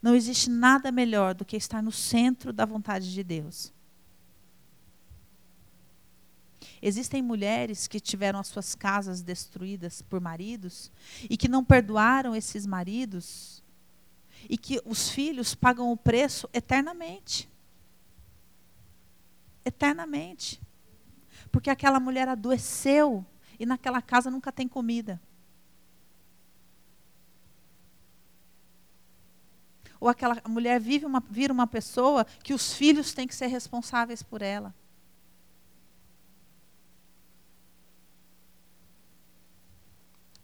Não existe nada melhor do que estar no centro da vontade de Deus. Existem mulheres que tiveram as suas casas destruídas por maridos e que não perdoaram esses maridos e que os filhos pagam o preço eternamente. Eternamente. Porque aquela mulher adoeceu e naquela casa nunca tem comida. Ou aquela mulher vive uma, vira uma pessoa que os filhos têm que ser responsáveis por ela.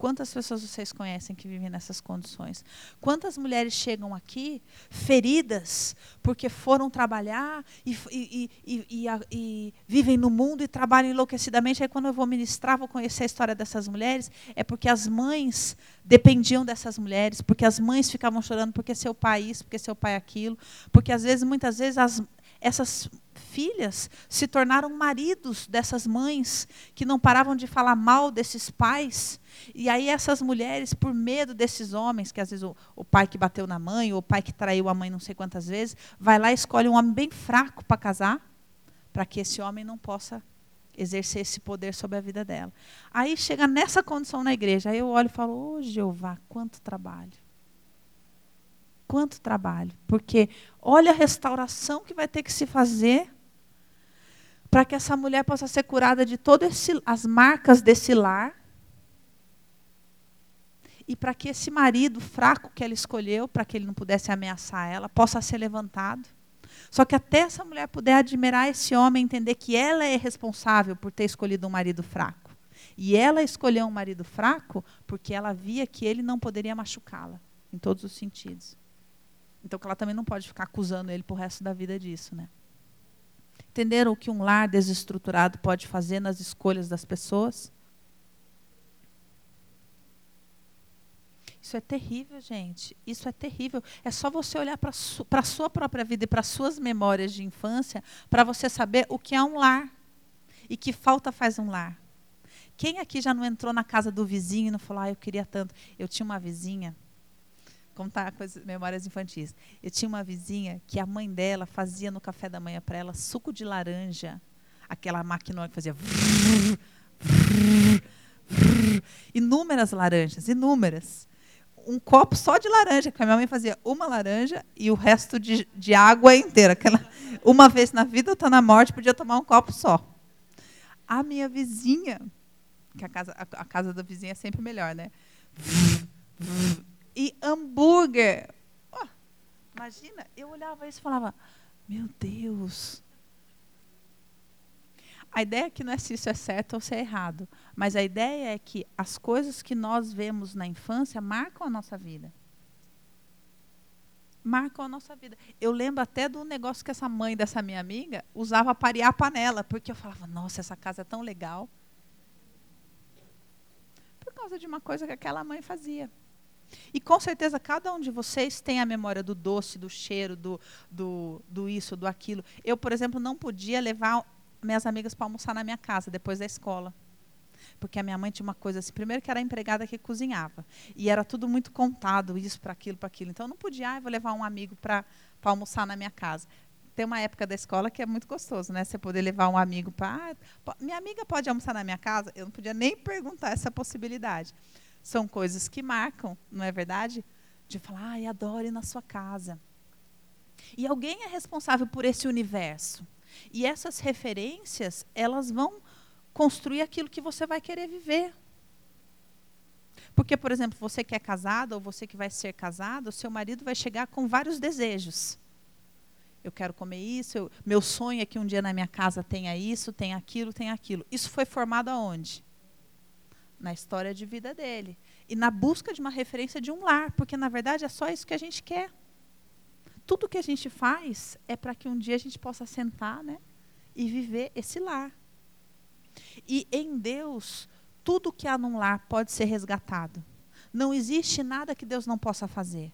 Quantas pessoas vocês conhecem que vivem nessas condições? Quantas mulheres chegam aqui feridas porque foram trabalhar e, e, e, e, vivem no mundo e trabalham enlouquecidamente? Aí, quando eu vou ministrar, vou conhecer a história dessas mulheres, é porque as mães dependiam dessas mulheres, porque as mães ficavam chorando porque seu pai isso, porque seu pai aquilo, porque às vezes, muitas vezes, as, essas filhas se tornaram maridos dessas mães que não paravam de falar mal desses pais e aí essas mulheres, por medo desses homens, que às vezes o, o pai que bateu na mãe, ou o pai que traiu a mãe não sei quantas vezes, vai lá e escolhe um homem bem fraco para casar, para que esse homem não possa exercer esse poder sobre a vida dela. Aí chega nessa condição na igreja, aí eu olho e falo, ô oh, Jeová, quanto trabalho. Quanto trabalho. Porque olha a restauração que vai ter que se fazer para que essa mulher possa ser curada de todas as marcas desse lar e para que esse marido fraco que ela escolheu, para que ele não pudesse ameaçar ela, possa ser levantado. Só que até essa mulher puder admirar esse homem, entender que ela é responsável por ter escolhido um marido fraco. E ela escolheu um marido fraco porque ela via que ele não poderia machucá-la, em todos os sentidos. Então que ela também não pode ficar acusando ele por resto da vida disso, né? Entenderam o que um lar desestruturado pode fazer nas escolhas das pessoas? Isso é terrível, gente. Isso é terrível. É só você olhar para su a sua própria vida e para suas memórias de infância para você saber o que é um lar e que falta faz um lar. Quem aqui já não entrou na casa do vizinho e não falou, ah, eu queria tanto. Eu tinha uma vizinha, contar coisas, memórias infantis. Eu tinha uma vizinha que a mãe dela fazia no café da manhã para ela suco de laranja, aquela máquina que fazia inúmeras laranjas, inúmeras um copo só de laranja, que a minha mãe fazia uma laranja e o resto de, de água inteira. Aquela, uma vez na vida, está na morte, podia tomar um copo só. A minha vizinha, que a casa, a, a casa da vizinha é sempre melhor, né? E hambúrguer. Oh, imagina, eu olhava isso e falava, meu Deus, a ideia aqui não é se isso é certo ou se é errado, mas a ideia é que as coisas que nós vemos na infância marcam a nossa vida. Marcam a nossa vida. Eu lembro até do negócio que essa mãe dessa minha amiga usava para parear a panela, porque eu falava, nossa, essa casa é tão legal. Por causa de uma coisa que aquela mãe fazia. E com certeza cada um de vocês tem a memória do doce, do cheiro, do, do, do isso, do aquilo. Eu, por exemplo, não podia levar minhas amigas para almoçar na minha casa depois da escola. Porque a minha mãe tinha uma coisa assim, primeiro que era a empregada que cozinhava. E era tudo muito contado, isso para aquilo, para aquilo. Então eu não podia, ah, vou levar um amigo para almoçar na minha casa. Tem uma época da escola que é muito gostoso, né? Você poder levar um amigo para. Ah, minha amiga pode almoçar na minha casa? Eu não podia nem perguntar essa possibilidade. São coisas que marcam, não é verdade? De falar, ai, adoro ir na sua casa. E alguém é responsável por esse universo. E essas referências, elas vão construir aquilo que você vai querer viver. Porque, por exemplo, você que é casado ou você que vai ser casado, seu marido vai chegar com vários desejos. Eu quero comer isso, eu, meu sonho é que um dia na minha casa tenha isso, tenha aquilo, tenha aquilo. Isso foi formado aonde? Na história de vida dele. E na busca de uma referência de um lar, porque na verdade é só isso que a gente quer tudo que a gente faz é para que um dia a gente possa sentar né, e viver esse lar. E em Deus, tudo que há num lar pode ser resgatado. Não existe nada que Deus não possa fazer.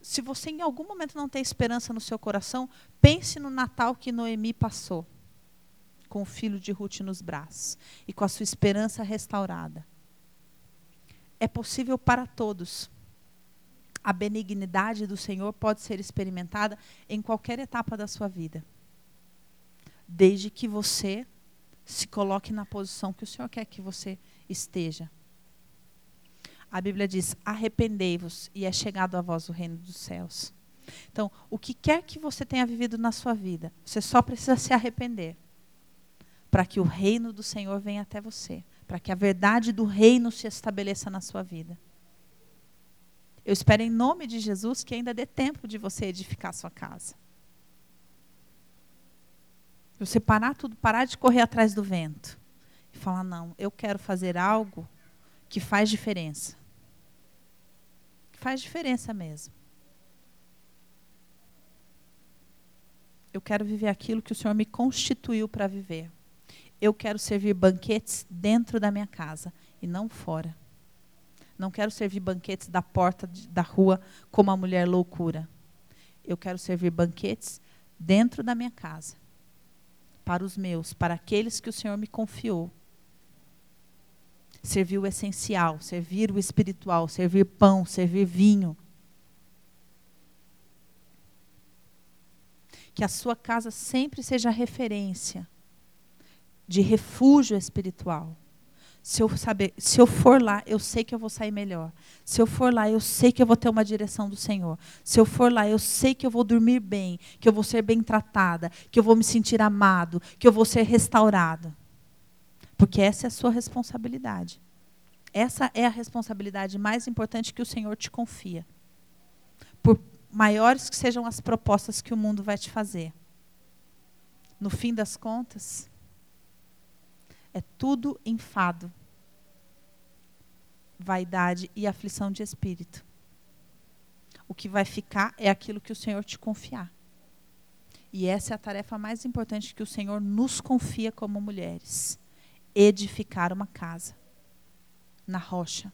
se você em algum momento não tem esperança no seu coração, pense no Natal que Noemi passou, com o filho de Ruth nos braços e com a sua esperança restaurada. É possível para todos. A benignidade do Senhor pode ser experimentada em qualquer etapa da sua vida, desde que você se coloque na posição que o Senhor quer que você esteja a Bíblia diz: arrependei-vos e é chegado a vós o reino dos céus. Então, o que quer que você tenha vivido na sua vida, você só precisa se arrepender para que o reino do Senhor venha até você, para que a verdade do reino se estabeleça na sua vida. Eu espero em nome de Jesus que ainda dê tempo de você edificar a sua casa. Você parar tudo, parar de correr atrás do vento e falar: não, eu quero fazer algo que faz diferença faz diferença mesmo. Eu quero viver aquilo que o Senhor me constituiu para viver. Eu quero servir banquetes dentro da minha casa e não fora. Não quero servir banquetes da porta de, da rua como a mulher loucura. Eu quero servir banquetes dentro da minha casa. Para os meus, para aqueles que o Senhor me confiou servir o essencial, servir o espiritual, servir pão, servir vinho. Que a sua casa sempre seja referência de refúgio espiritual. Se eu, saber, se eu for lá, eu sei que eu vou sair melhor. Se eu for lá, eu sei que eu vou ter uma direção do Senhor. Se eu for lá, eu sei que eu vou dormir bem, que eu vou ser bem tratada, que eu vou me sentir amado, que eu vou ser restaurado. Porque essa é a sua responsabilidade. Essa é a responsabilidade mais importante que o Senhor te confia. Por maiores que sejam as propostas que o mundo vai te fazer. No fim das contas, é tudo enfado, vaidade e aflição de espírito. O que vai ficar é aquilo que o Senhor te confiar. E essa é a tarefa mais importante que o Senhor nos confia como mulheres edificar uma casa na rocha.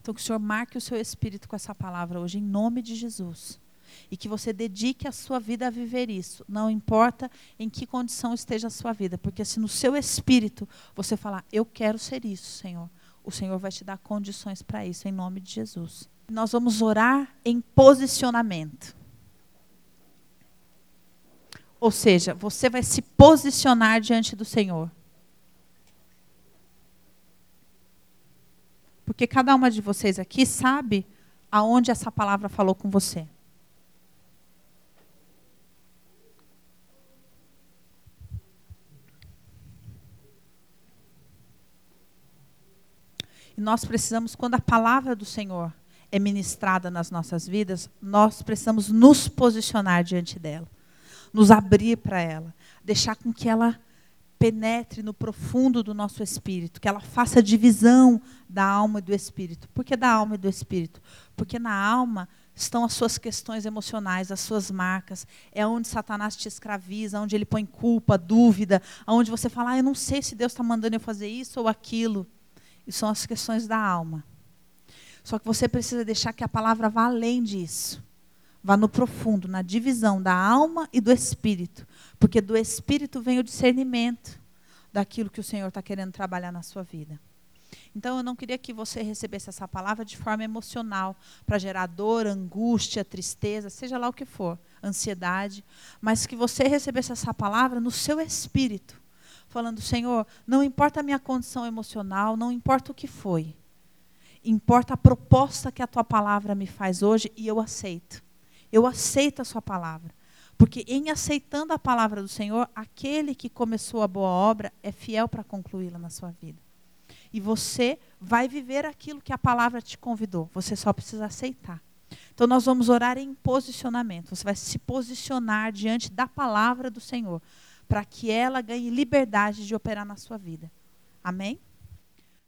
Então, que o Senhor marque o seu espírito com essa palavra hoje, em nome de Jesus. E que você dedique a sua vida a viver isso. Não importa em que condição esteja a sua vida. Porque se no seu espírito você falar, eu quero ser isso, Senhor, o Senhor vai te dar condições para isso, em nome de Jesus. Nós vamos orar em posicionamento. Ou seja, você vai se posicionar diante do Senhor. Porque cada uma de vocês aqui sabe aonde essa palavra falou com você. Nós precisamos, quando a palavra do Senhor é ministrada nas nossas vidas, nós precisamos nos posicionar diante dela, nos abrir para ela, deixar com que ela penetre no profundo do nosso espírito, que ela faça divisão da alma e do espírito. Por que da alma e do espírito? Porque na alma estão as suas questões emocionais, as suas marcas. É onde Satanás te escraviza, onde ele põe culpa, dúvida, onde você fala, ah, eu não sei se Deus está mandando eu fazer isso ou aquilo. E são as questões da alma. Só que você precisa deixar que a palavra vá além disso. Vá no profundo, na divisão da alma e do espírito. Porque do espírito vem o discernimento daquilo que o Senhor está querendo trabalhar na sua vida. Então eu não queria que você recebesse essa palavra de forma emocional, para gerar dor, angústia, tristeza, seja lá o que for, ansiedade, mas que você recebesse essa palavra no seu espírito, falando: Senhor, não importa a minha condição emocional, não importa o que foi, importa a proposta que a tua palavra me faz hoje e eu aceito. Eu aceito a sua palavra. Porque em aceitando a palavra do Senhor, aquele que começou a boa obra é fiel para concluí-la na sua vida. E você vai viver aquilo que a palavra te convidou. Você só precisa aceitar. Então nós vamos orar em posicionamento. Você vai se posicionar diante da palavra do Senhor, para que ela ganhe liberdade de operar na sua vida. Amém?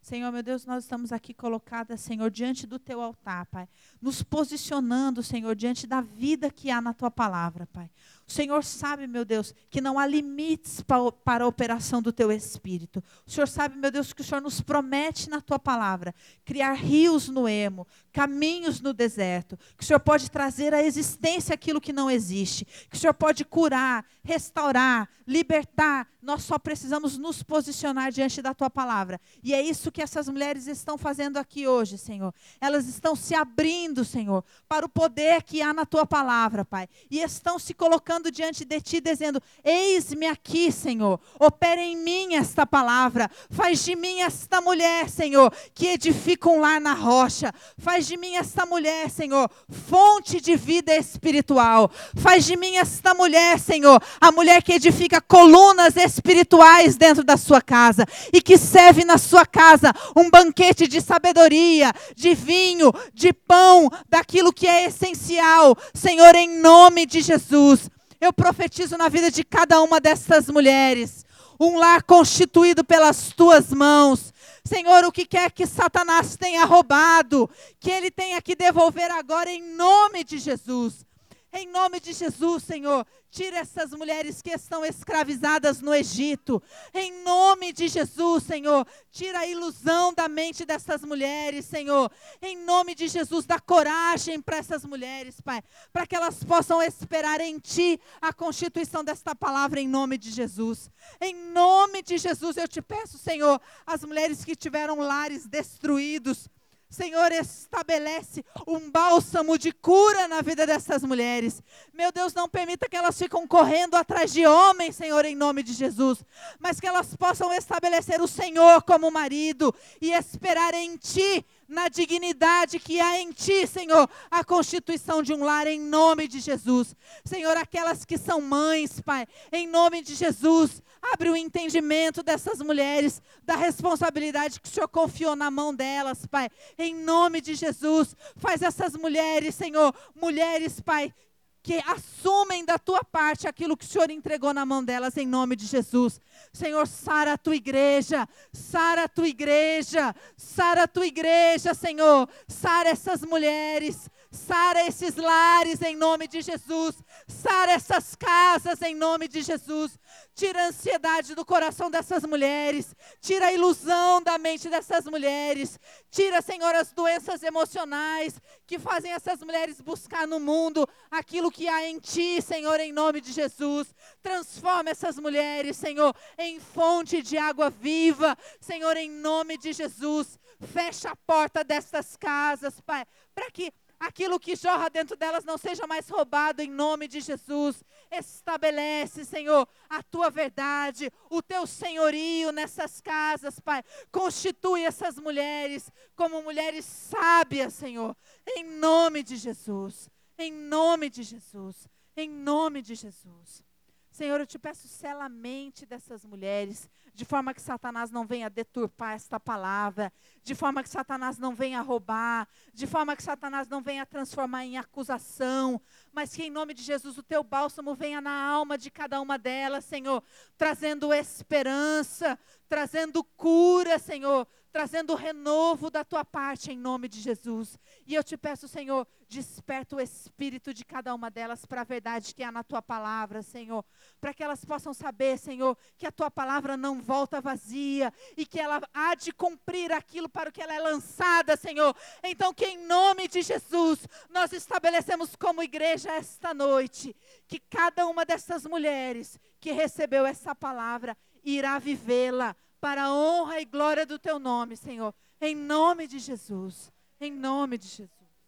Senhor, meu Deus, nós estamos aqui colocadas, Senhor, diante do teu altar, Pai. Nos posicionando, Senhor, diante da vida que há na tua palavra, Pai. O Senhor sabe, meu Deus, que não há limites para, a operação do teu espírito. O Senhor sabe, meu Deus, que o Senhor nos promete na tua palavra criar rios no emo, caminhos no deserto, que o Senhor pode trazer à existência aquilo que não existe, que o Senhor pode curar, restaurar, libertar. Nós só precisamos nos posicionar diante da tua palavra. E é isso que essas mulheres estão fazendo aqui hoje, Senhor. Elas estão se abrindo, Senhor, para o poder que há na tua palavra, Pai. E estão se colocando diante de ti, dizendo: Eis-me aqui, Senhor. Opera em mim esta palavra. Faz de mim esta mulher, Senhor, que edifica um lar na rocha. Faz de mim esta mulher, Senhor, fonte de vida espiritual. Faz de mim esta mulher, Senhor, a mulher que edifica colunas espirituais dentro da sua casa e que serve na sua casa um banquete de sabedoria, de vinho, de pão, daquilo que é essencial. Senhor, em nome de Jesus, eu profetizo na vida de cada uma dessas mulheres um lar constituído pelas tuas mãos. Senhor, o que quer que Satanás tenha roubado, que ele tenha que devolver agora em nome de Jesus. Em nome de Jesus, Senhor, tira essas mulheres que estão escravizadas no Egito. Em nome de Jesus, Senhor, tira a ilusão da mente dessas mulheres, Senhor. Em nome de Jesus, dá coragem para essas mulheres, Pai, para que elas possam esperar em Ti a constituição desta palavra em nome de Jesus. Em nome de Jesus, eu te peço, Senhor, as mulheres que tiveram lares destruídos, Senhor, estabelece um bálsamo de cura na vida dessas mulheres. Meu Deus, não permita que elas fiquem correndo atrás de homens, Senhor, em nome de Jesus. Mas que elas possam estabelecer o Senhor como marido e esperar em Ti, na dignidade que há em Ti, Senhor, a constituição de um lar em nome de Jesus. Senhor, aquelas que são mães, Pai, em nome de Jesus Abre o entendimento dessas mulheres, da responsabilidade que o Senhor confiou na mão delas, Pai. Em nome de Jesus, faz essas mulheres, Senhor, mulheres, Pai, que assumem da tua parte aquilo que o Senhor entregou na mão delas, em nome de Jesus. Senhor, sara a tua igreja, sara a tua igreja, sara a tua igreja, Senhor, sara essas mulheres, Sara esses lares em nome de Jesus. Sara essas casas em nome de Jesus. Tira a ansiedade do coração dessas mulheres. Tira a ilusão da mente dessas mulheres. Tira, Senhor, as doenças emocionais que fazem essas mulheres buscar no mundo aquilo que há em Ti, Senhor, em nome de Jesus. Transforma essas mulheres, Senhor, em fonte de água viva. Senhor, em nome de Jesus. Fecha a porta destas casas, Pai, para que aquilo que jorra dentro delas não seja mais roubado em nome de Jesus. Estabelece, Senhor, a tua verdade, o teu senhorio nessas casas, Pai. Constitui essas mulheres como mulheres sábias, Senhor, em nome de Jesus. Em nome de Jesus. Em nome de Jesus. Senhor, eu te peço, sela a mente dessas mulheres de forma que Satanás não venha deturpar esta palavra, de forma que Satanás não venha roubar, de forma que Satanás não venha transformar em acusação, mas que em nome de Jesus o teu bálsamo venha na alma de cada uma delas, Senhor, trazendo esperança, trazendo cura, Senhor, trazendo renovo da tua parte em nome de Jesus. E eu te peço, Senhor, desperta o espírito de cada uma delas para a verdade que há na tua palavra, Senhor, para que elas possam saber, Senhor, que a tua palavra não volta vazia e que ela há de cumprir aquilo para o que ela é lançada, Senhor. Então, que em nome de Jesus, nós estabelecemos como igreja esta noite que cada uma dessas mulheres que recebeu essa palavra irá vivê-la para a honra e glória do teu nome, Senhor. Em nome de Jesus. Em nome de Jesus.